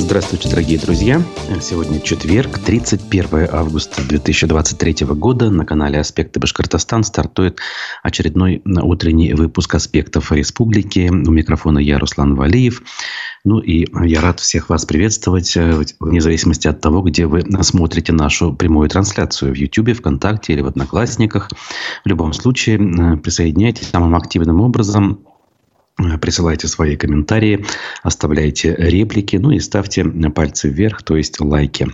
Здравствуйте, дорогие друзья. Сегодня четверг, 31 августа 2023 года. На канале «Аспекты Башкортостан» стартует очередной утренний выпуск «Аспектов Республики». У микрофона я, Руслан Валиев. Ну и я рад всех вас приветствовать, э, вне зависимости от того, где вы смотрите нашу прямую трансляцию в YouTube, ВКонтакте или в Одноклассниках. В любом случае, э, присоединяйтесь самым активным образом Присылайте свои комментарии, оставляйте реплики, ну и ставьте пальцы вверх, то есть лайки.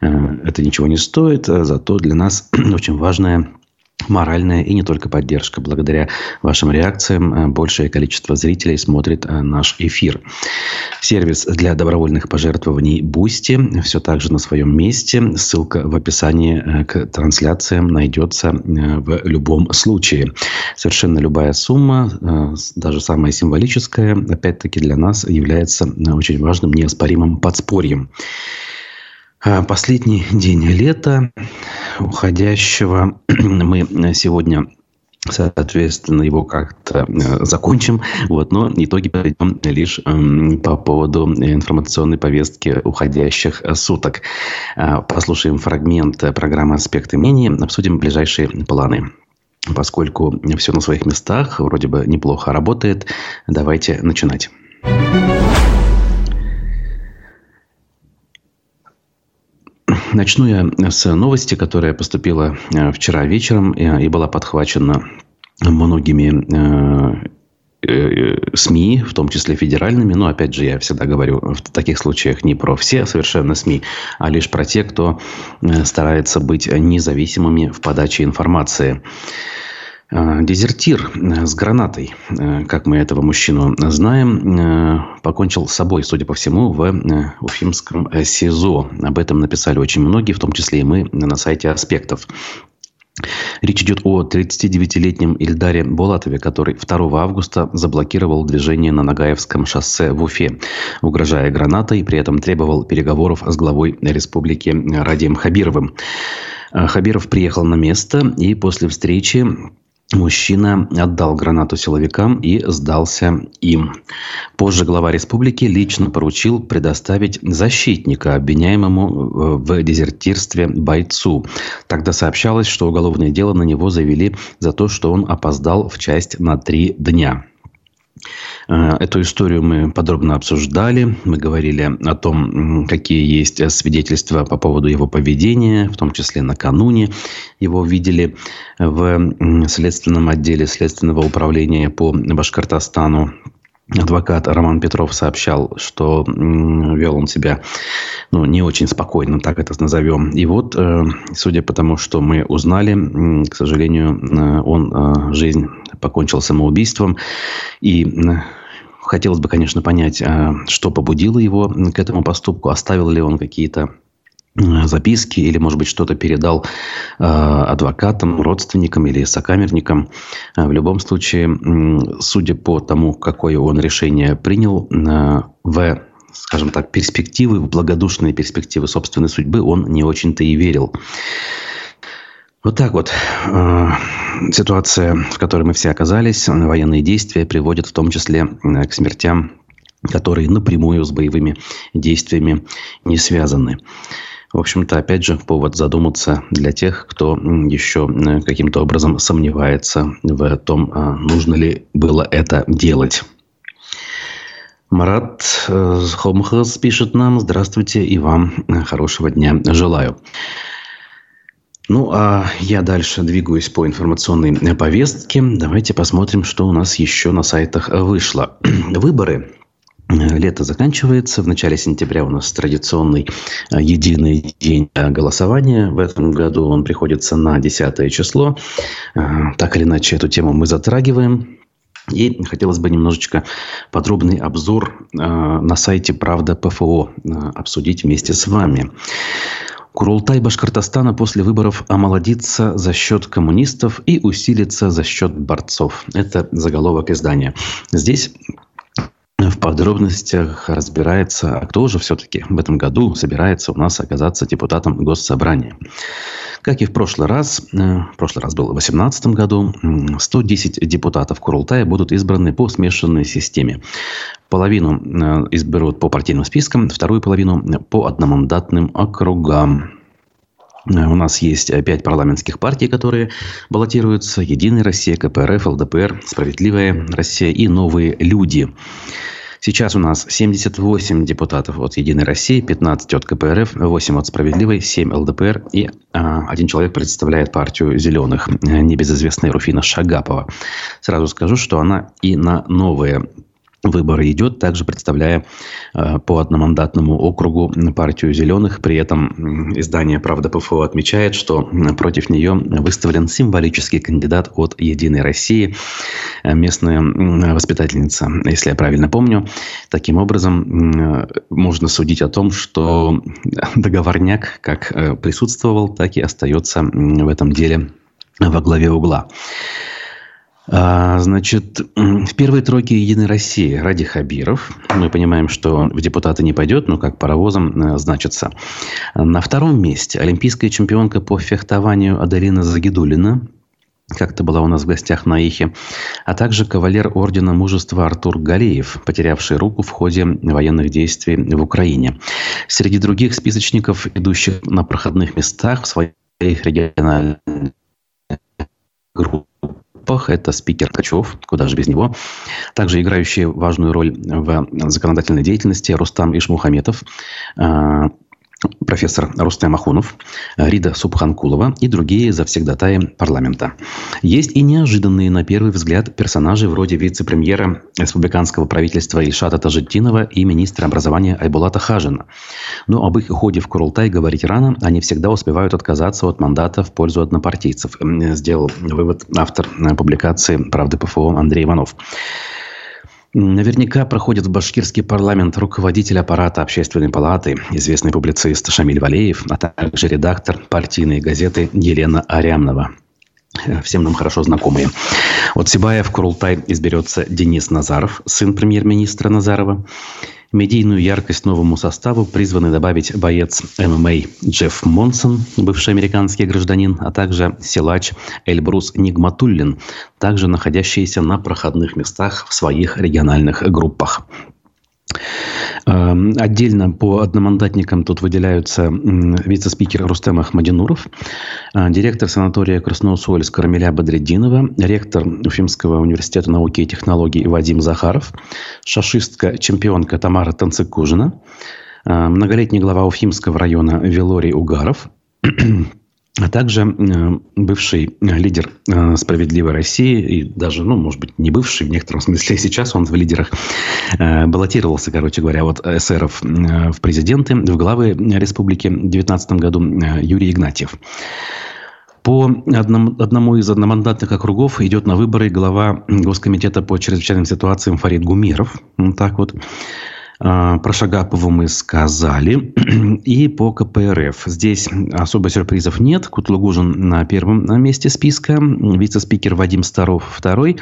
Э, это ничего не стоит, а зато для нас очень важная моральная и не только поддержка. Благодаря вашим реакциям э, большее количество зрителей смотрит э, наш эфир. Сервис для добровольных пожертвований Boosty все так же на своем месте. Ссылка в описании э, к трансляциям найдется в любом случае. Совершенно любая сумма, даже самая символическая, опять-таки для нас является очень важным, неоспоримым подспорьем. Последний день лета уходящего мы сегодня соответственно, его как-то э, закончим. Вот, но итоги подведем лишь эм, по поводу информационной повестки уходящих суток. Э, послушаем фрагмент программы «Аспекты мнений», обсудим ближайшие планы. Поскольку все на своих местах, вроде бы неплохо работает, давайте начинать. Начну я с новости, которая поступила э, вчера вечером э, и была подхвачена многими э, СМИ, в том числе федеральными. Но, опять же, я всегда говорю в таких случаях не про все совершенно СМИ, а лишь про те, кто старается быть независимыми в подаче информации. А, дезертир э, с гранатой, э, как мы этого мужчину знаем, э, покончил с собой, судя по всему, в Уфимском СИЗО. Об этом написали очень многие, в том числе и мы на сайте «Аспектов». Речь идет о 39-летнем Ильдаре Булатове, который 2 августа заблокировал движение на Нагаевском шоссе в Уфе, угрожая гранатой, при этом требовал переговоров с главой республики Радием Хабировым. Хабиров приехал на место и после встречи Мужчина отдал гранату силовикам и сдался им. Позже глава республики лично поручил предоставить защитника обвиняемому э, в дезертирстве бойцу. Тогда сообщалось, что уголовное дело на него завели за то, что он опоздал в часть на три дня. Э, эту историю мы подробно обсуждали. Мы говорили о том, какие есть свидетельства по поводу его поведения, в том числе накануне его видели в следственном отделе Следственного управления по Башкортостану. Адвокат Роман Петров сообщал, что вел он себя ну, не очень спокойно, так это назовем. И вот, э, судя по тому, что мы узнали, к сожалению, э, он жизнь покончил самоубийством. И хотелось бы, конечно, понять, а, что побудило его к этому поступку, оставил ли он какие-то записки или, может быть, что-то передал э, адвокатам, родственникам или сокамерникам. В любом случае, судя по тому, какое он решение принял, э, в, скажем так, перспективы, в благодушные перспективы собственной судьбы он не очень-то и верил. Вот так вот. Э, ситуация, в которой мы все оказались, военные действия приводят в том числе э, к смертям, которые напрямую с боевыми действиями не связаны. В общем-то, опять же, повод задуматься для тех, кто еще э, каким-то образом сомневается в том, нужно ли было это делать. Марат Хомхас пишет нам «Здравствуйте и вам хорошего дня желаю». Ну, а я дальше двигаюсь по информационной повестке. Давайте посмотрим, что у нас еще на сайтах вышло. Выборы Лето заканчивается. В начале сентября у нас традиционный э, единый день голосования. В этом году он приходится на 10 число. Э, так или иначе, эту тему мы затрагиваем. И хотелось бы немножечко подробный обзор э, на сайте Правда ПФО обсудить вместе с вами. Курултай Башкортостана после выборов омолодится за счет коммунистов и усилится за счет борцов. Это заголовок издания. Здесь в подробностях разбирается, а кто же все-таки в этом году собирается у нас оказаться депутатом Госсобрания. Как и в прошлый раз, э, в прошлый раз было в 2018 году, 110 депутатов Курултая будут избраны по смешанной системе. Половину э, изберут по партийным спискам, вторую половину по одномандатным округам. Э, у нас есть пять парламентских партий, которые баллотируются. Единая Россия, КПРФ, ЛДПР, Справедливая Россия и Новые люди. Сейчас у нас 78 депутатов от «Единой России», 15 от КПРФ, 8 от «Справедливой», 7 ЛДПР и а, один человек представляет партию «Зеленых», небезызвестная Руфина Шагапова. Сразу скажу, что она и на новые выборы идет, также представляя э, по одномандатному округу партию «Зеленых». При этом издание «Правда ПФО» отмечает, что против нее выставлен символический кандидат от «Единой России», э, местная воспитательница, если я правильно помню. Таким образом, э, можно судить о том, что договорняк как присутствовал, так и остается в этом деле во главе угла. А, значит, в первой тройке «Единой России» Ради Хабиров. Мы понимаем, что в депутаты не пойдет, но как паровозом э, значится. На втором месте олимпийская чемпионка по фехтованию Аделина Загидулина. Как-то была у нас в гостях на Ихе. А также кавалер Ордена Мужества Артур Галеев, потерявший руку в ходе военных действий в Украине. Среди других списочников, идущих на проходных местах в своих региональных группах, группах. Это спикер Качев, куда же без него. Также играющий важную роль в законодательной деятельности Рустам Ишмухаметов, а, профессор Рустам Ахунов, Рида Субханкулова и другие завсегдатаи парламента. Есть и неожиданные, на первый взгляд, персонажи вроде вице-премьера республиканского правительства Ильшата Тажитдинова и министра образования Айбулата Хажина. Но об их уходе в Курултай говорить рано, они всегда успевают отказаться от мандата в пользу однопартийцев, сделал вывод автор публикации «Правды ПФО» Андрей Иванов. Наверняка проходит в башкирский парламент руководитель аппарата общественной палаты, известный публицист Шамиль Валеев, а также редактор партийной газеты Елена Арямнова. Всем нам хорошо знакомые. От Сибая в Курултай изберется Денис Назаров, сын премьер-министра Назарова. Медийную яркость новому составу призваны добавить боец ММА Джефф Монсон, бывший американский гражданин, а также силач Эльбрус Нигматуллин, также находящиеся на проходных местах в своих региональных группах. Эм, отдельно по одномандатникам тут выделяются вице-спикер Рустем Ахмадинуров, э, директор санатория Красноусольск Рамиля Бадреддинова, ректор Уфимского университета науки и технологий Вадим Захаров, шашистка, чемпионка Тамара Танцикужина, э, многолетний глава Уфимского района Велорий Угаров, а также э, бывший лидер э, «Справедливой России», и даже, ну, может быть, не бывший, в некотором смысле сейчас он в лидерах, э, баллотировался, короче говоря, от эсеров в президенты, в главы республики в 2019 году Юрий Игнатьев. По одному, одному из одномандатных округов идет на выборы глава Госкомитета по чрезвычайным ситуациям Фарид Гумеров. Вот так вот. А, про Шагапову мы сказали. И по КПРФ. Здесь особо сюрпризов нет. Кутлугужин на первом месте списка. Вице-спикер Вадим Старов второй.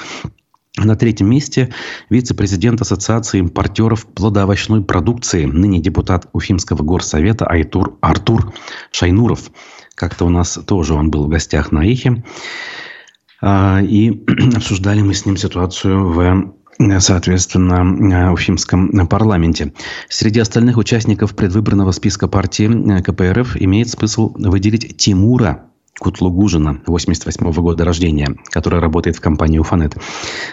На третьем месте вице-президент Ассоциации импортеров плодоовощной продукции, ныне депутат Уфимского горсовета Айтур, Артур Шайнуров. Как-то у нас тоже он был в гостях на Ихе. А, и обсуждали мы с ним ситуацию в соответственно, Уфимском парламенте. Среди остальных участников предвыборного списка партии э, КПРФ имеет смысл выделить Тимура Кутлугужина, 88 -го года рождения, который работает в компании «Уфанет».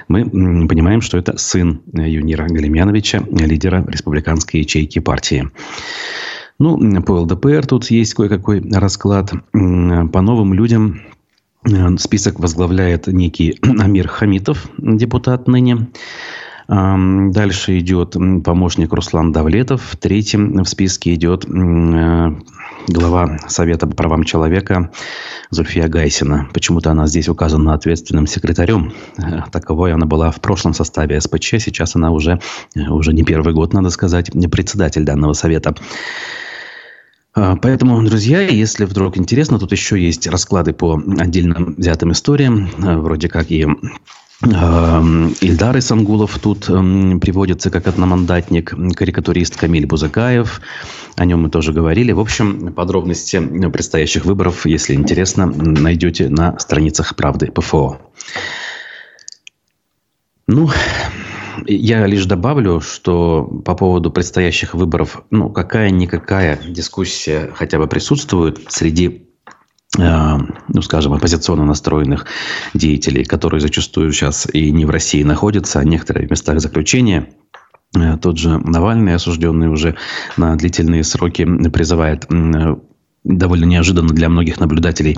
Мы понимаем, что это сын Юнира Галимьяновича, лидера республиканской ячейки партии. Ну, по ЛДПР тут есть кое-какой расклад. По новым людям Э, список возглавляет некий Амир Хамитов, депутат ныне. Дальше идет помощник Руслан Давлетов. Третьим в списке идет э, глава Совета по правам человека Зульфия Гайсина. Почему-то она здесь указана ответственным секретарем. Э, таковой она была в прошлом составе СПЧ. Сейчас она уже, уже не первый год, надо сказать, не председатель данного совета. А, поэтому, друзья, если вдруг интересно, тут еще есть расклады по отдельным взятым историям, а, вроде как и Ильдар Исангулов тут приводится как одномандатник, карикатурист Камиль Бузакаев. О нем мы тоже говорили. В общем, подробности предстоящих выборов, если интересно, найдете на страницах «Правды ПФО». Ну, я лишь добавлю, что по поводу предстоящих выборов, ну, какая-никакая дискуссия хотя бы присутствует среди э, ну, скажем, оппозиционно настроенных деятелей, которые зачастую сейчас и не в России находятся, а некоторые в местах заключения. Э, тот же Навальный, осужденный уже на длительные сроки, призывает довольно неожиданно для многих наблюдателей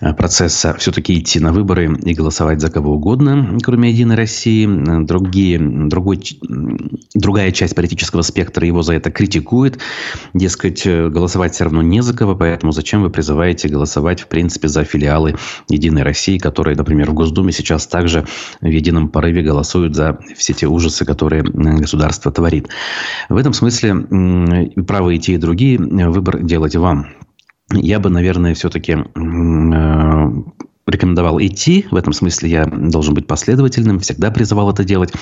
э, процесса все-таки идти на выборы и голосовать за кого угодно, кроме «Единой России». Другие, другой, другая часть политического спектра его за это критикует. Дескать, э, голосовать все равно не за кого, поэтому зачем вы призываете голосовать, в принципе, за филиалы «Единой России», которые, например, в Госдуме сейчас также в едином порыве голосуют за все те ужасы, которые государство творит. В этом смысле правы и те, и другие. Выбор делать вам. Я бы, наверное, все-таки э, рекомендовал идти. В этом смысле я должен быть последовательным. Всегда призывал это делать.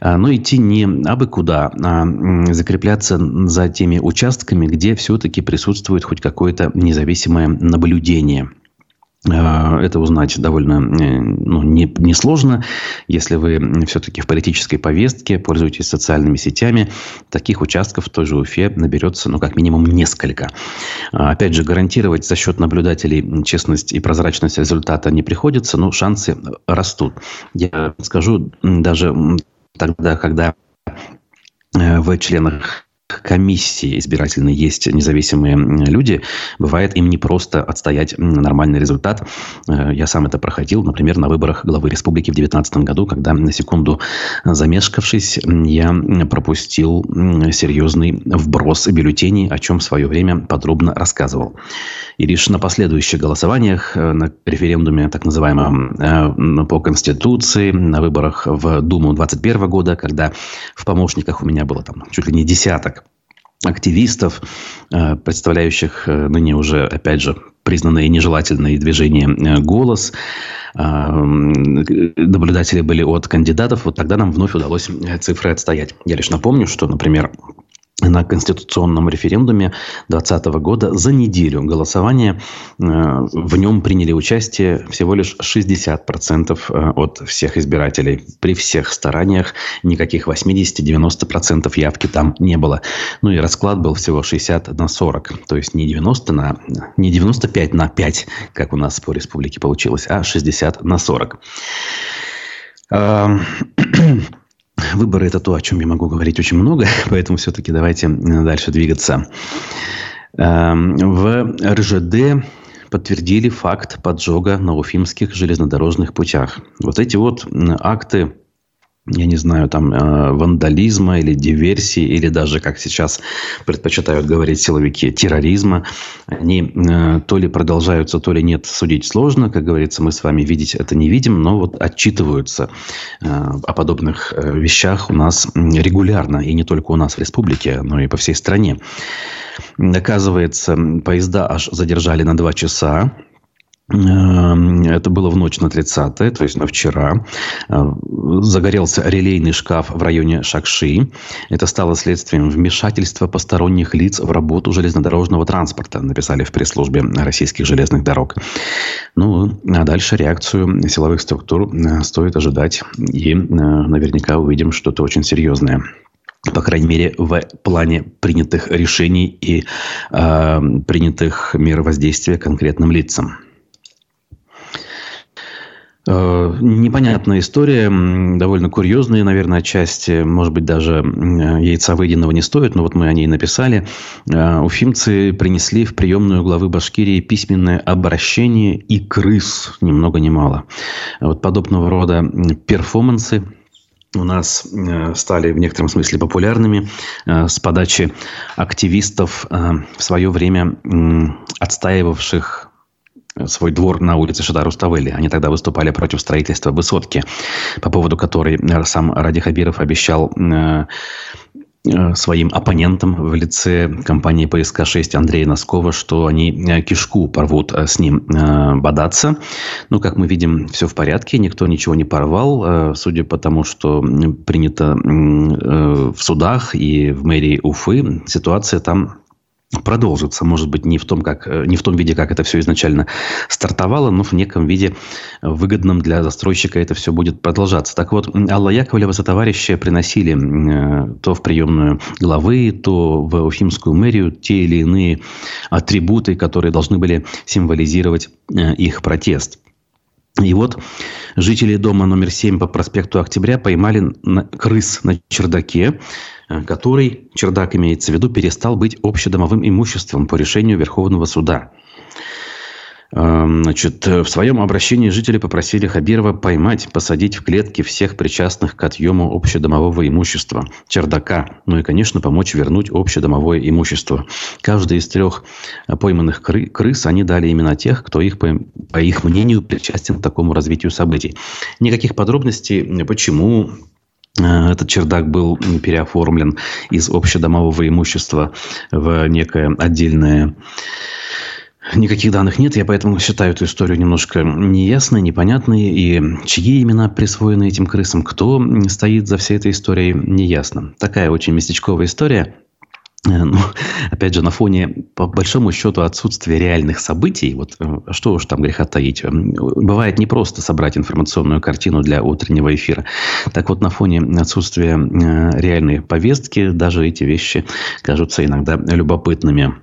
А, но идти не абы куда, а закрепляться за теми участками, где все-таки присутствует хоть какое-то независимое наблюдение – это узнать довольно э, ну, не, несложно. Если вы все-таки в политической повестке пользуетесь социальными сетями, таких участков в той же Уфе наберется, ну, как минимум, несколько. А, опять же, гарантировать за счет наблюдателей честность и прозрачность результата не приходится, но шансы растут. Я скажу даже тогда, когда э, в членах комиссии избирательной есть независимые люди, бывает им не просто отстоять нормальный результат. Э, я сам это проходил, например, на выборах главы республики в 2019 году, когда на секунду замешкавшись, я пропустил серьезный вброс бюллетеней, о чем в свое время подробно рассказывал. И лишь на последующих голосованиях, э, на референдуме так называемом э, по Конституции, на выборах в Думу 2021 года, когда в помощниках у меня было там чуть ли не десяток активистов, э, представляющих ныне уже, опять же, признанное нежелательное движение «Голос». Наблюдатели были от кандидатов. Вот тогда нам вновь удалось цифры отстоять. Я лишь напомню, что, например, на конституционном референдуме 2020 года за неделю голосования э, в нем приняли участие всего лишь 60% э, от всех избирателей. При всех стараниях никаких 80-90% явки там не было. Ну и расклад был всего 60 на 40. То есть не 90 на... не 95 на 5, как у нас по республике получилось, а 60 на 40. Выборы – это то, о чем я могу говорить очень много, поэтому все-таки давайте дальше двигаться. Эм, в РЖД подтвердили факт поджога на уфимских железнодорожных путях. Вот эти вот акты я не знаю, там, э, вандализма или диверсии, или даже, как сейчас предпочитают говорить силовики, терроризма, они э, то ли продолжаются, то ли нет, судить сложно. Как говорится, мы с вами видеть это не видим, но вот отчитываются э, о подобных э, вещах у нас регулярно, и не только у нас в республике, но и по всей стране. Оказывается, поезда аж задержали на два часа это было в ночь на 30 то есть на вчера. Э, загорелся релейный шкаф в районе Шакши. Это стало следствием вмешательства посторонних лиц в работу железнодорожного транспорта, написали в пресс-службе российских железных дорог. Ну, а дальше реакцию силовых структур э, стоит ожидать. И э, наверняка увидим что-то очень серьезное по крайней мере, в плане принятых решений и э, принятых мер воздействия конкретным лицам. Э, непонятная история, довольно курьезная, наверное, отчасти. Может быть, даже яйца выеденного не стоит, но вот мы о ней написали. Э, уфимцы принесли в приемную главы Башкирии письменное обращение и крыс, ни много ни мало. Вот подобного рода перформансы у нас э, стали в некотором смысле популярными с подачи активистов в свое время отстаивавших свой двор на улице Шадар Руставели. Они тогда выступали против строительства высотки, по поводу которой сам Ради Хабиров обещал э, Э, своим оппонентам в лице компании ПСК-6 Андрея Носкова, что они э, кишку порвут с ним бодаться. Ну, как мы видим, все в порядке, никто ничего не порвал. Судя по тому, что принято в судах и в мэрии Уфы, ситуация там продолжится. Может быть, не в, том, как, э, не в том виде, как это все изначально стартовало, но в неком виде выгодном для застройщика это все будет продолжаться. Так вот, Алла Яковлева со товарищи приносили э, то в приемную главы, то в Уфимскую мэрию те или иные атрибуты, которые должны были символизировать э, их протест. И вот жители дома номер 7 по проспекту Октября поймали крыс на чердаке, который, чердак имеется в виду, перестал быть общедомовым имуществом по решению Верховного суда. Эм, значит, в своем обращении жители попросили Хабирова поймать, посадить в клетки всех причастных к отъему общедомового имущества, чердака, ну и, конечно, помочь вернуть общедомовое имущество. Каждый из трех пойманных кры крыс они дали именно тех, кто их, по, их мнению, причастен к такому развитию событий. Никаких подробностей, почему Э, этот чердак был переоформлен из общедомового имущества в некое отдельное Никаких данных нет, я поэтому считаю эту историю немножко неясной, непонятной. И чьи имена присвоены этим крысам, кто стоит за всей этой историей, неясно. Такая очень местечковая история. Э, ну, опять же, на фоне, по большому счету, отсутствия реальных событий, вот э, что уж там греха таить, бывает не просто собрать информационную картину для утреннего эфира. Так вот, на фоне отсутствия э, реальной повестки, даже эти вещи кажутся иногда любопытными.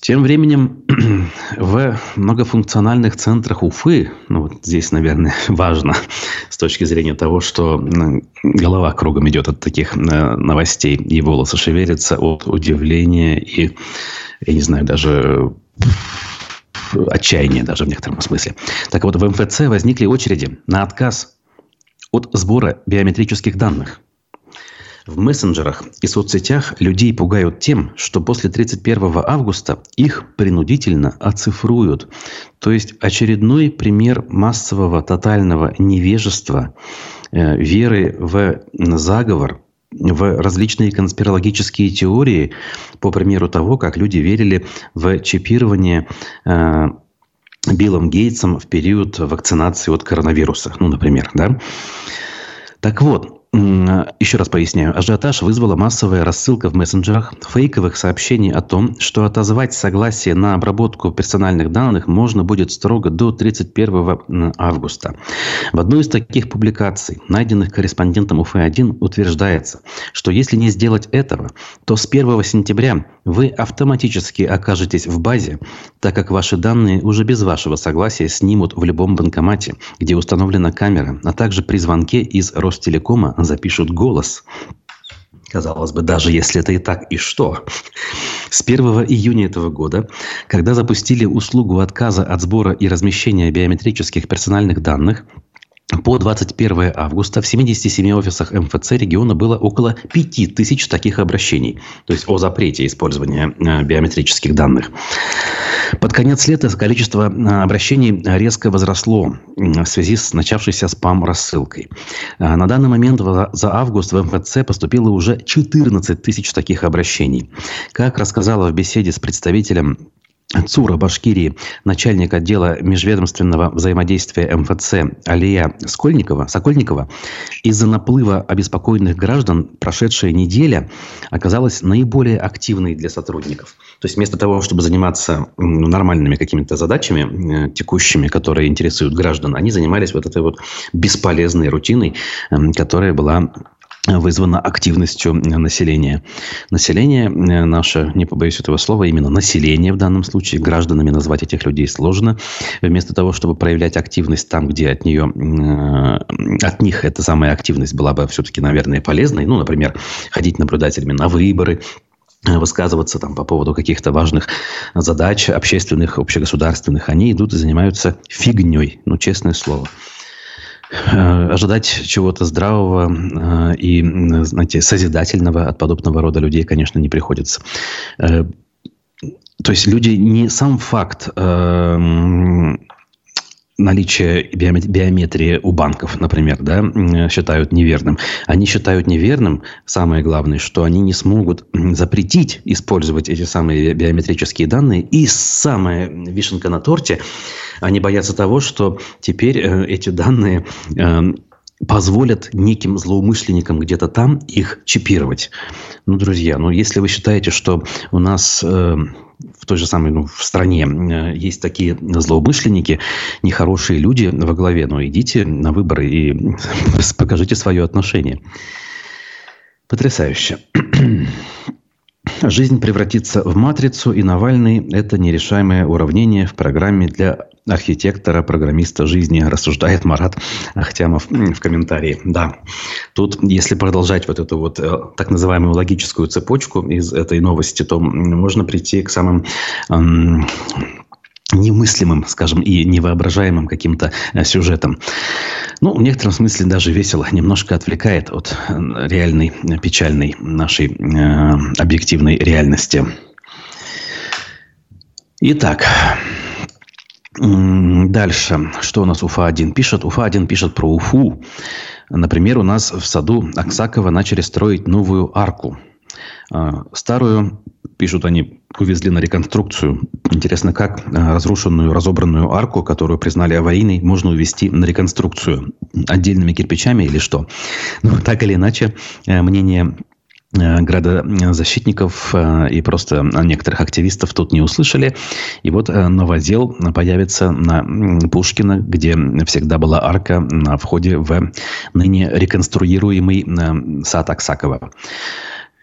Тем временем в многофункциональных центрах Уфы, ну вот здесь, наверное, важно с точки зрения того, что голова кругом идет от таких э, новостей, и волосы шевелятся от удивления и, я не знаю, даже отчаяния даже в некотором смысле. Так вот, в МФЦ возникли очереди на отказ от сбора биометрических данных – в мессенджерах и соцсетях людей пугают тем, что после 31 августа их принудительно оцифруют. То есть очередной пример массового тотального невежества, э, веры в заговор, в различные конспирологические теории, по примеру того, как люди верили в чипирование э, Биллом Гейтсом в период вакцинации от коронавируса, ну, например, да. Так вот, еще раз поясняю. Ажиотаж вызвала массовая рассылка в мессенджерах фейковых сообщений о том, что отозвать согласие на обработку персональных данных можно будет строго до 31 августа. В одной из таких публикаций, найденных корреспондентом УФ-1, утверждается, что если не сделать этого, то с 1 сентября вы автоматически окажетесь в базе, так как ваши данные уже без вашего согласия снимут в любом банкомате, где установлена камера, а также при звонке из Ростелекома запишут голос. Казалось бы, даже если это и так, и что? С 1 июня этого года, когда запустили услугу отказа от сбора и размещения биометрических персональных данных, по 21 августа в 77 офисах МФЦ региона было около 5000 таких обращений, то есть о запрете использования э, биометрических данных. Под конец лета количество э, обращений резко возросло в связи с начавшейся спам-рассылкой. Э, на данный момент за август в МФЦ поступило уже 14 тысяч таких обращений. Как рассказала в беседе с представителем ЦУРа Башкирии, начальник отдела межведомственного взаимодействия МФЦ Алия Скольникова, Сокольникова, из-за наплыва обеспокоенных граждан прошедшая неделя оказалась наиболее активной для сотрудников. То есть вместо того, чтобы заниматься нормальными какими-то задачами э, текущими, которые интересуют граждан, они занимались вот этой вот бесполезной рутиной, которая была вызвана активностью населения. Население э, наше, не побоюсь этого слова, именно население в данном случае, гражданами назвать этих людей сложно. Вместо того, чтобы проявлять активность там, где от нее, э, от них эта самая активность была бы все-таки, наверное, полезной, ну, например, ходить наблюдателями на выборы, э, высказываться там по поводу каких-то важных задач общественных, общегосударственных, они идут и занимаются фигней, ну, честное слово. Э, ожидать чего-то здравого э, и, знаете, созидательного от подобного рода людей, конечно, не приходится. Э, то есть люди не сам факт наличие биометрии у банков, например, да, считают неверным. Они считают неверным, самое главное, что они не смогут запретить использовать эти самые биометрические данные. И самая вишенка на торте, они боятся того, что теперь э, эти данные э, позволят неким злоумышленникам где-то там их чипировать. Ну, друзья, ну, если вы считаете, что у нас э, в той же самой ну, в стране э, есть такие злоумышленники, нехорошие люди во главе, ну, идите на выборы и покажите свое отношение. Потрясающе. Жизнь превратится в матрицу, и Навальный – это нерешаемое уравнение в программе для архитектора, программиста жизни, рассуждает Марат Ахтямов в комментарии. Да, тут, если продолжать вот эту вот э, так называемую логическую цепочку из этой новости, то можно прийти к самым эм, немыслимым, скажем, и невоображаемым каким-то э, сюжетом. Ну, в некотором смысле даже весело, немножко отвлекает от э, реальной, печальной нашей э, объективной реальности. Итак, Дальше. Что у нас Уфа-1 пишет? Уфа-1 пишет про Уфу. Например, у нас в саду Аксакова начали строить новую арку. А, старую, пишут они, увезли на реконструкцию. Интересно, как а, разрушенную, разобранную арку, которую признали аварийной, можно увезти на реконструкцию? Отдельными кирпичами или что? Ну, так или иначе, э, мнение градозащитников э, и просто некоторых активистов тут не услышали. И вот э, новодел появится на Пушкина, где всегда была арка на входе в ныне реконструируемый сад Аксакова.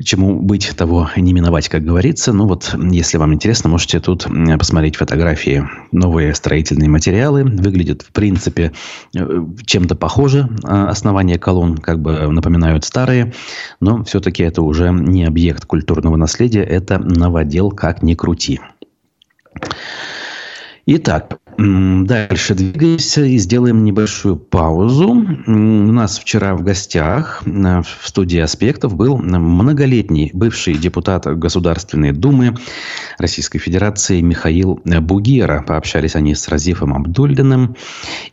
Чему быть, того не миновать, как говорится. Ну вот, если вам интересно, можете тут посмотреть фотографии. Новые строительные материалы. Выглядят, в принципе, э, чем-то похоже. А, основания колонн как бы напоминают старые. Но все-таки это уже не объект культурного наследия. Это новодел, как ни крути. Итак, Дальше двигаемся и сделаем небольшую паузу. У нас вчера в гостях э, в студии «Аспектов» был многолетний бывший депутат Государственной Думы Российской Федерации Михаил Бугера. Пообщались они с Разифом Абдульдиным.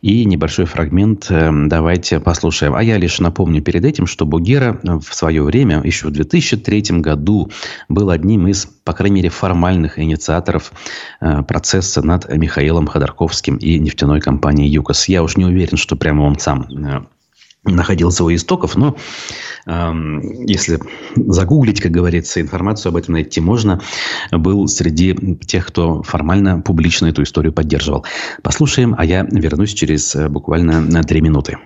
И небольшой фрагмент э, давайте послушаем. А я лишь напомню перед этим, что Бугера в свое время, еще в 2003 году, был одним из, по крайней мере, формальных инициаторов э, процесса над Михаилом Ходорковским Ходорковским и нефтяной компанией ЮКОС. Я уж не уверен, что прямо он сам э, находился у истоков, но э, если загуглить, как говорится, информацию об этом найти можно, был среди тех, кто формально, публично эту историю поддерживал. Послушаем, а я вернусь через э, буквально на три минуты.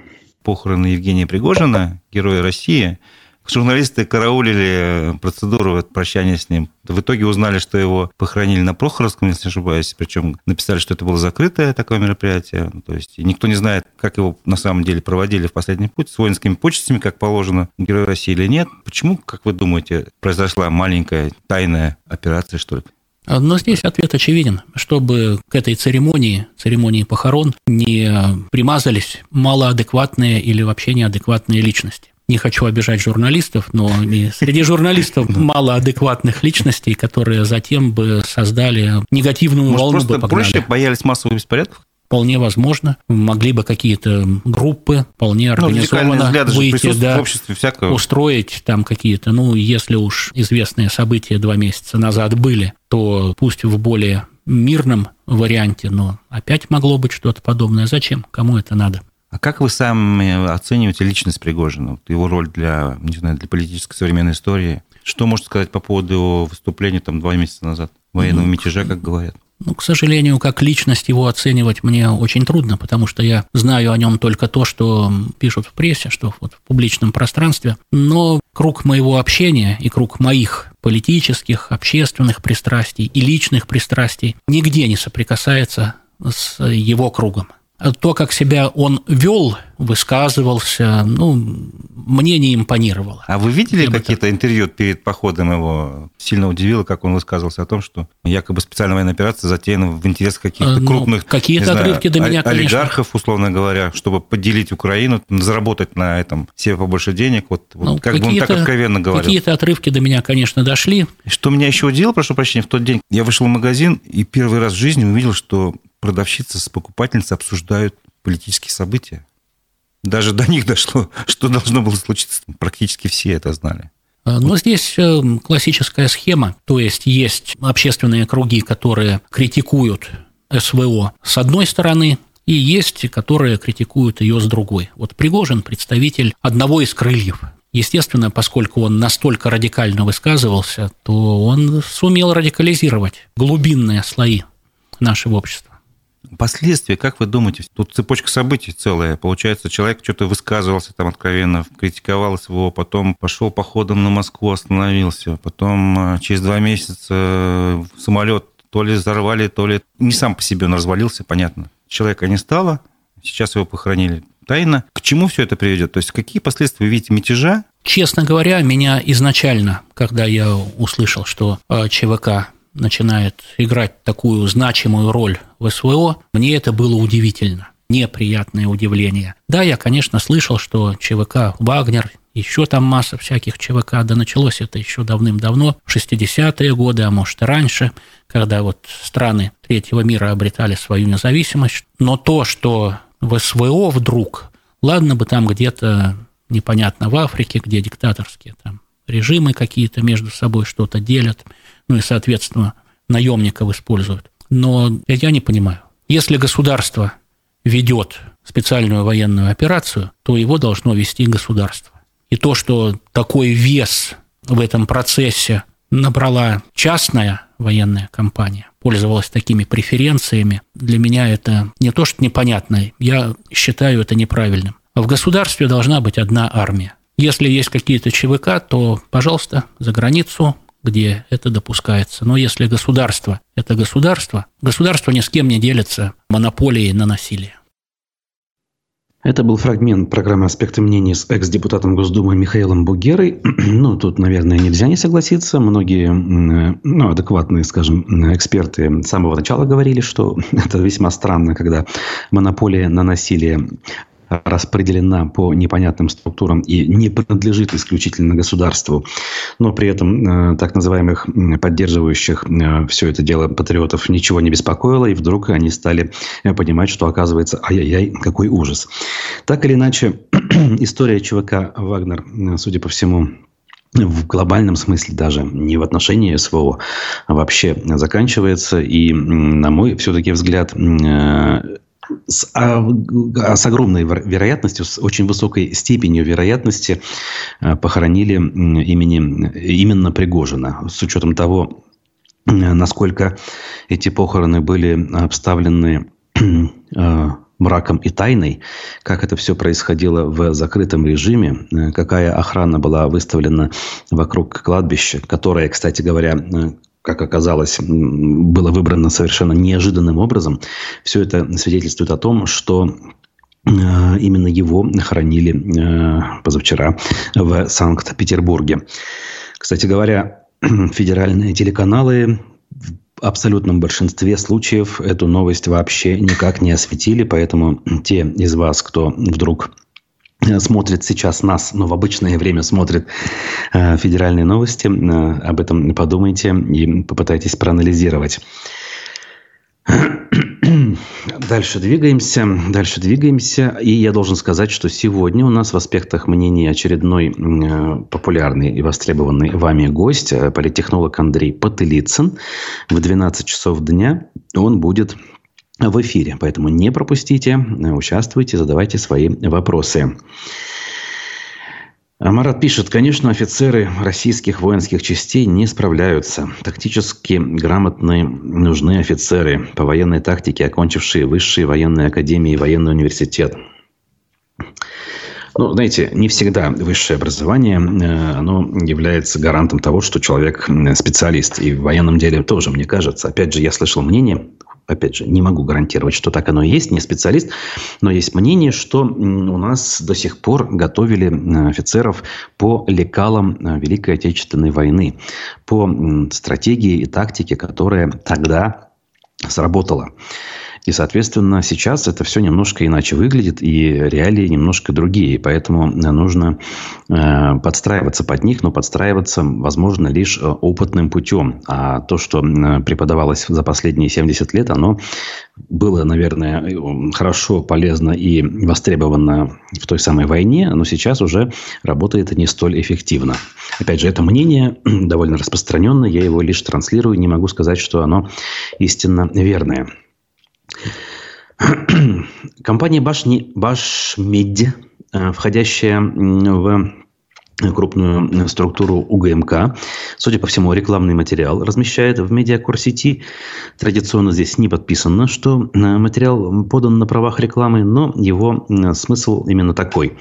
Похороны Евгения Пригожина, героя России – Журналисты караулили процедуру прощания с ним. В итоге узнали, что его похоронили на Прохоровском, если не ошибаюсь. Причем написали, что это было закрытое такое мероприятие. То есть никто не знает, как его на самом деле проводили в последний путь, с воинскими почестями, как положено, Герой России или нет. Почему, как вы думаете, произошла маленькая тайная операция, что ли? Но здесь ответ очевиден. Чтобы к этой церемонии, церемонии похорон, не примазались малоадекватные или вообще неадекватные личности не хочу обижать журналистов, но среди журналистов мало адекватных личностей, которые затем бы создали негативную Может, волну. Просто бы проще боялись массовых беспорядков? Вполне возможно. Могли бы какие-то группы вполне ну, организованно ну, выйти, да, в обществе всякого. устроить там какие-то, ну, если уж известные события два месяца назад были, то пусть в более мирном варианте, но опять могло быть что-то подобное. Зачем? Кому это надо? А как вы сами оцениваете личность Пригожина, его роль для, не знаю, для политической современной истории? Что можете сказать по поводу его выступления там два месяца назад, военного ну, мятежа, как говорят? Ну, к сожалению, как личность его оценивать мне очень трудно, потому что я знаю о нем только то, что пишут в прессе, что вот в публичном пространстве. Но круг моего общения и круг моих политических, общественных пристрастий и личных пристрастий нигде не соприкасается с его кругом то, как себя он вел, высказывался, ну, мне не импонировало. А вы видели какие-то интервью перед походом его? сильно удивило, как он высказывался о том, что якобы специальная военная операция затеяна в интересах каких-то ну, крупных какие-то отрывки до меня, олигархов, конечно. условно говоря, чтобы поделить Украину, заработать на этом себе побольше денег. Вот, ну, вот как бы он так откровенно говорил. Какие-то отрывки до меня, конечно, дошли. Что меня еще удивило, прошу прощения, в тот день я вышел в магазин и первый раз в жизни увидел, что продавщица с покупательницей обсуждают политические события. Даже до них дошло, что должно было случиться. Практически все это знали. А, но здесь э, классическая схема, то есть есть общественные круги, которые критикуют СВО с одной стороны, и есть, которые критикуют ее с другой. Вот Пригожин – представитель одного из крыльев. Естественно, поскольку он настолько радикально высказывался, то он сумел радикализировать глубинные слои нашего общества. Последствия, как вы думаете? Тут цепочка событий целая. Получается, человек что-то высказывался там откровенно, критиковал его, потом пошел походом на Москву, остановился. Потом э, через два месяца самолет то ли взорвали, то ли... Не сам по себе он развалился, понятно. Человека не стало, сейчас его похоронили тайно. К чему все это приведет? То есть какие последствия вы видите мятежа? Честно говоря, меня изначально, когда я услышал, что э, ЧВК начинает играть такую значимую роль в СВО, мне это было удивительно, неприятное удивление. Да, я, конечно, слышал, что ЧВК «Вагнер», еще там масса всяких ЧВК, да началось это еще давным-давно, в 60-е годы, а может и раньше, когда вот страны третьего мира обретали свою независимость. Но то, что в СВО вдруг, ладно бы там где-то непонятно в Африке, где диктаторские там режимы какие-то между собой что-то делят – ну и, соответственно, наемников используют. Но я не понимаю. Если государство ведет специальную военную операцию, то его должно вести государство. И то, что такой вес в этом процессе набрала частная военная компания, пользовалась такими преференциями, для меня это не то, что непонятно, я считаю это неправильным. В государстве должна быть одна армия. Если есть какие-то ЧВК, то, пожалуйста, за границу где это допускается. Но если государство – это государство, государство ни с кем не делится монополией на насилие. Это был фрагмент программы «Аспекты мнений» с экс-депутатом Госдумы Михаилом Бугерой. Ну, тут, наверное, нельзя не согласиться. Многие ну, адекватные, скажем, эксперты с самого начала говорили, что это весьма странно, когда монополия на насилие распределена по непонятным структурам и не принадлежит исключительно государству, но при этом э, так называемых поддерживающих э, все это дело патриотов ничего не беспокоило, и вдруг они стали э, понимать, что оказывается, ай-яй-яй, какой ужас. Так или иначе, история ЧВК «Вагнер», судя по всему, в глобальном смысле даже не в отношении СВО а вообще заканчивается. И, на мой все-таки взгляд, с, а, с огромной вероятностью, с очень высокой степенью вероятности а, похоронили имени, именно Пригожина. С учетом того, насколько эти похороны были обставлены мраком и тайной, как это все происходило в закрытом режиме, какая охрана была выставлена вокруг кладбища, которое, кстати говоря, как оказалось, было выбрано совершенно неожиданным образом. Все это свидетельствует о том, что э, именно его хоронили э, позавчера в Санкт-Петербурге. Кстати говоря, федеральные телеканалы в абсолютном большинстве случаев эту новость вообще никак не осветили, поэтому те из вас, кто вдруг смотрит сейчас нас, но в обычное время смотрит э, федеральные новости. Э, об этом подумайте и попытайтесь проанализировать. Дальше двигаемся, дальше двигаемся. И я должен сказать, что сегодня у нас в аспектах мнений очередной э, популярный и востребованный вами гость, политтехнолог Андрей Потылицын. В 12 часов дня он будет в эфире. Поэтому не пропустите, участвуйте, задавайте свои вопросы. Марат пишет, конечно, офицеры российских воинских частей не справляются. Тактически грамотные нужны офицеры по военной тактике, окончившие высшие военные академии и военный университет. Ну, знаете, не всегда высшее образование, э, оно является гарантом того, что человек специалист. И в военном деле тоже, мне кажется. Опять же, я слышал мнение опять же, не могу гарантировать, что так оно и есть, не специалист, но есть мнение, что у нас до сих пор готовили офицеров по лекалам Великой Отечественной войны, по стратегии и тактике, которая тогда сработала. И, соответственно, сейчас это все немножко иначе выглядит, и реалии немножко другие. Поэтому нужно э, подстраиваться под них, но подстраиваться возможно лишь э, опытным путем. А то, что преподавалось за последние 70 лет, оно было, наверное, хорошо, полезно и востребовано в той самой войне, но сейчас уже работает не столь эффективно. Опять же, это мнение довольно распространенное, я его лишь транслирую, не могу сказать, что оно истинно верное. Компания Башни, Башмедь, э, входящая в крупную структуру УГМК. Судя по всему, рекламный материал размещает в Медиакор сети. Традиционно здесь не подписано, что э, материал подан на правах рекламы, но его э, смысл именно такой.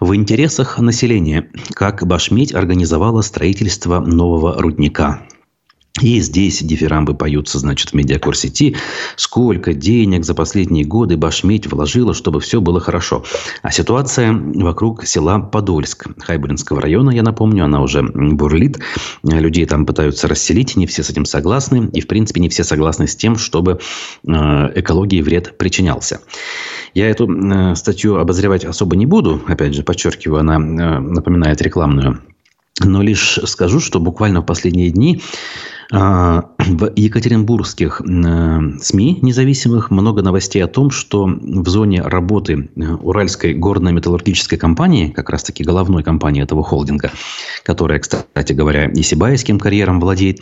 В интересах населения, как Башмедь организовала строительство нового рудника – и здесь дифирамбы поются, значит, в медиакор сети. Сколько денег за последние годы Башметь вложила, чтобы все было хорошо. А ситуация вокруг села Подольск Хайбуринского района, я напомню, она уже бурлит. Людей там пытаются расселить, не все с этим согласны. И, в принципе, не все согласны с тем, чтобы э, экологии вред причинялся. Я эту э, статью обозревать особо не буду. Опять же, подчеркиваю, она э, напоминает рекламную. Но лишь скажу, что буквально в последние дни в екатеринбургских э, СМИ независимых много новостей о том, что в зоне работы э, Уральской горно-металлургической компании, как раз-таки головной компании этого холдинга, которая, кстати говоря, и Сибайским карьером владеет,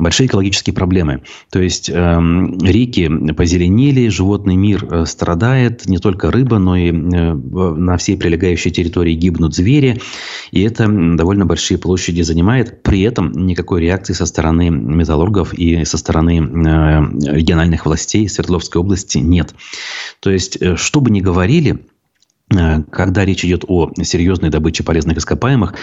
большие экологические проблемы. То есть эм, реки позеленели, животный мир э, страдает, не только рыба, но и на всей прилегающей территории гибнут звери, и это довольно большие площади занимает. При этом никакой реакции со стороны металлургов и со стороны э, региональных властей Свердловской области нет. То есть, э, что бы ни говорили, когда речь идет о серьезной добыче полезных ископаемых,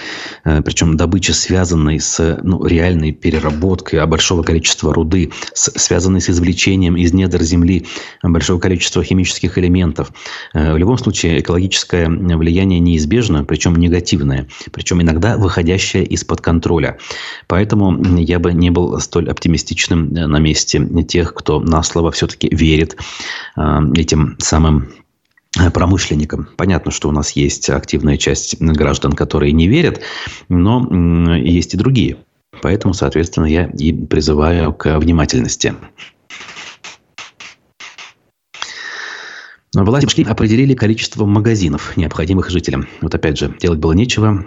э, причем добыче, связанной с ну, реальной переработкой большого количества руды, с, связанной с извлечением из недр земли большого количества химических элементов, э, в любом случае экологическое влияние неизбежно, причем негативное, причем иногда выходящее из-под контроля. Поэтому я бы не был столь оптимистичным на месте тех, кто на слово все-таки верит этим самым промышленникам. Понятно, что у нас есть активная часть граждан, которые не верят, но есть и другие. Поэтому, соответственно, я и призываю к внимательности. Власти определили количество магазинов, необходимых жителям. Вот опять же, делать было нечего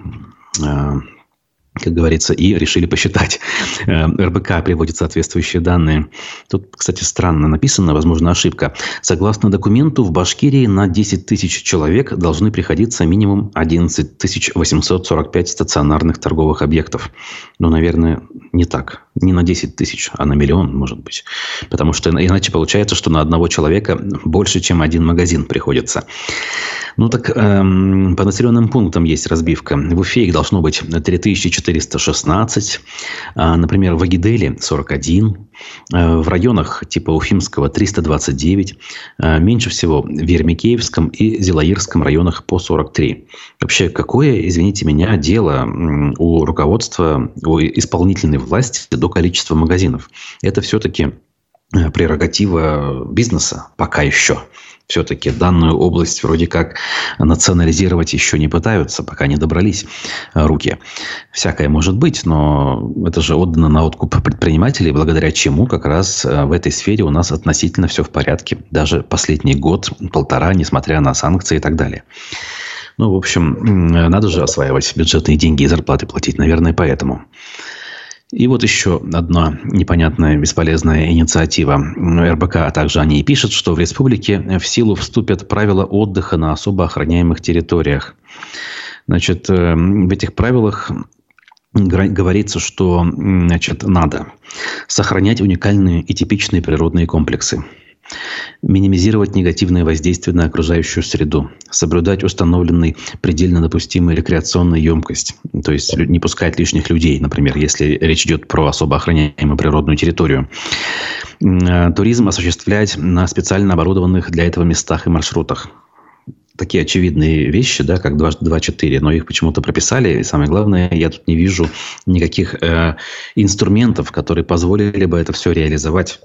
как говорится, и решили посчитать. Э, РБК приводит соответствующие данные. Тут, кстати, странно написано, возможно, ошибка. Согласно документу, в Башкирии на 10 тысяч человек должны приходиться минимум 11 845 стационарных торговых объектов. Но, наверное, не так. Не на 10 тысяч, а на миллион, может быть. Потому что иначе получается, что на одного человека больше, чем один магазин приходится. Ну так, эм, по населенным пунктам есть разбивка. В Уфе их должно быть 3400 416, а, например, в Агиделе 41, а, в районах типа Уфимского 329, а, меньше всего в Ермекеевском и Зелаирском районах по 43. Вообще, какое, извините меня, дело у руководства, у исполнительной власти до количества магазинов? Это все-таки э, прерогатива бизнеса пока еще все-таки данную область вроде как национализировать еще не пытаются, пока не добрались руки. Всякое может быть, но это же отдано на откуп предпринимателей, благодаря чему как раз э, в этой сфере у нас относительно все в порядке. Даже последний год, полтора, несмотря на санкции и так далее. Ну, в общем, надо же осваивать бюджетные деньги и зарплаты платить, наверное, поэтому. И вот еще одна непонятная, бесполезная инициатива РБК, а также они и пишут, что в республике в силу вступят правила отдыха на особо охраняемых территориях. Значит, э, в этих правилах говорится, что значит, надо сохранять уникальные и типичные природные комплексы – минимизировать негативное воздействие на окружающую среду, соблюдать установленный предельно допустимую рекреационную емкость, то есть не пускать лишних людей, например, если речь идет про особо охраняемую природную территорию, туризм осуществлять на специально оборудованных для этого местах и маршрутах такие очевидные вещи, да, как 2.4, но их почему-то прописали. И самое главное, я тут не вижу никаких э, инструментов, которые позволили бы это все реализовать.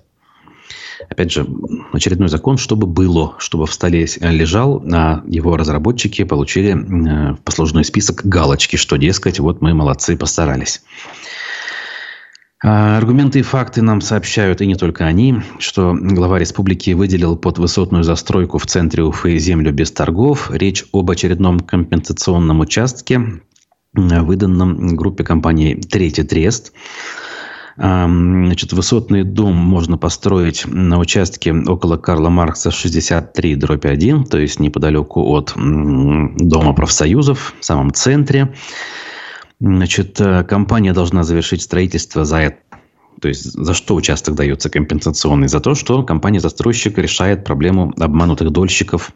Опять же, очередной закон, чтобы было, чтобы в столе лежал, а его разработчики получили э, послужной список галочки, что, дескать, вот мы молодцы, постарались. А, аргументы и факты нам сообщают, и не только они, что глава республики выделил под высотную застройку в центре Уфы землю без торгов. Речь об очередном компенсационном участке, выданном группе компании «Третий трест». Значит, высотный дом можно построить на участке около Карла Маркса 63 дробь 1, то есть неподалеку от Дома профсоюзов, в самом центре. Значит, э, компания должна завершить строительство за это. То есть, за что участок дается компенсационный? За то, что компания-застройщик решает проблему обманутых дольщиков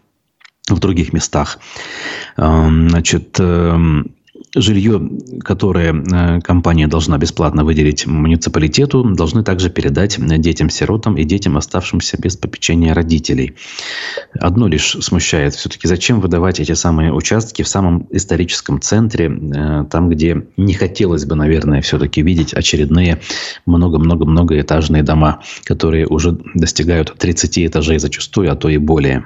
в других местах. Значит, эм, жилье, которое э, компания должна бесплатно выделить муниципалитету, должны также передать детям-сиротам и детям, оставшимся без попечения родителей. Одно лишь смущает. Все-таки зачем выдавать эти самые участки в самом историческом центре, э, там, где не хотелось бы, наверное, все-таки видеть очередные много-много-много этажные дома, которые уже достигают 30 этажей зачастую, а то и более.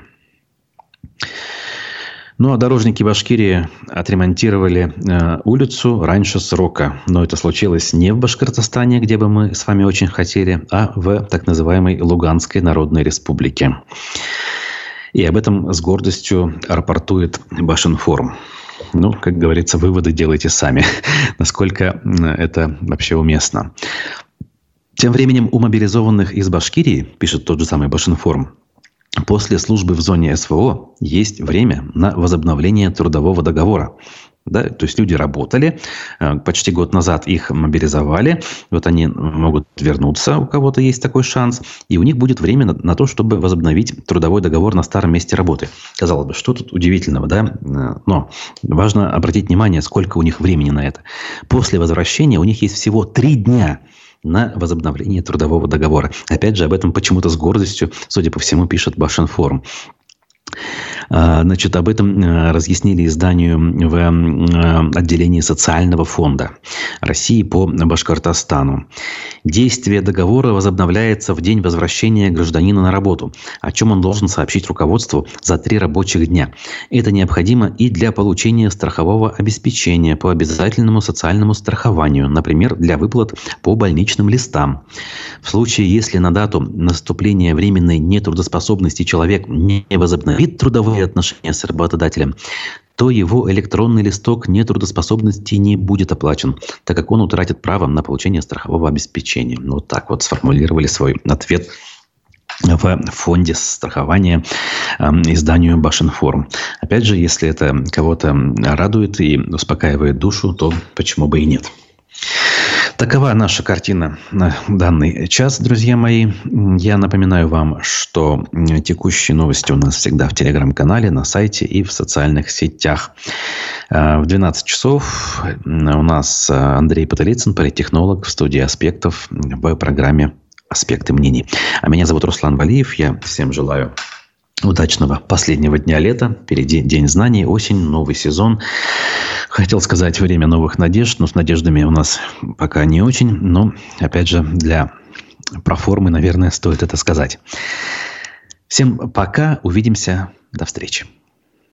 Ну, а дорожники Башкирии отремонтировали э, улицу раньше срока. Но это случилось не в Башкортостане, где бы мы с вами очень хотели, а в так называемой Луганской Народной Республике. И об этом с гордостью рапортует Башинформ. Ну, как говорится, выводы делайте сами, насколько это вообще уместно. Тем временем у мобилизованных из Башкирии, пишет тот же самый Башинформ, После службы в зоне СВО есть время на возобновление трудового договора. Да, то есть люди работали, э, почти год назад их мобилизовали, вот они могут вернуться, у кого-то есть такой шанс, и у них будет время на, на то, чтобы возобновить трудовой договор на старом месте работы. Казалось бы, что тут удивительного, да? Э, но важно обратить внимание, сколько у них времени на это. После возвращения у них есть всего три дня на возобновление трудового договора. Опять же, об этом почему-то с гордостью, судя по всему, пишет Башенфорум. А, значит, об этом э, разъяснили изданию в э, отделении социального фонда России по Башкортостану. Действие договора возобновляется в день возвращения гражданина на работу, о чем он должен сообщить руководству за три рабочих дня. Это необходимо и для получения страхового обеспечения по обязательному социальному страхованию, например, для выплат по больничным листам. В случае, если на дату наступления временной нетрудоспособности человек не возобновит трудовые трудовые отношения с работодателем, то его электронный листок нетрудоспособности не будет оплачен, так как он утратит право на получение страхового обеспечения. Ну, вот так вот сформулировали свой ответ в фонде страхования э, изданию Башинформ. Опять же, если это кого-то радует и успокаивает душу, то почему бы и нет. Такова наша картина на данный час, друзья мои. Я напоминаю вам, что текущие новости у нас всегда в телеграм-канале, на сайте и в социальных сетях. Э, в 12 часов у нас Андрей Потылицын, политтехнолог в студии «Аспектов» в программе «Аспекты мнений». А меня зовут Руслан Валиев. Я всем желаю удачного последнего дня лета. Впереди День знаний, осень, новый сезон. Хотел сказать время новых надежд, но с надеждами у нас пока не очень. Но, опять же, для проформы, наверное, стоит это сказать. Всем пока. Увидимся. До встречи.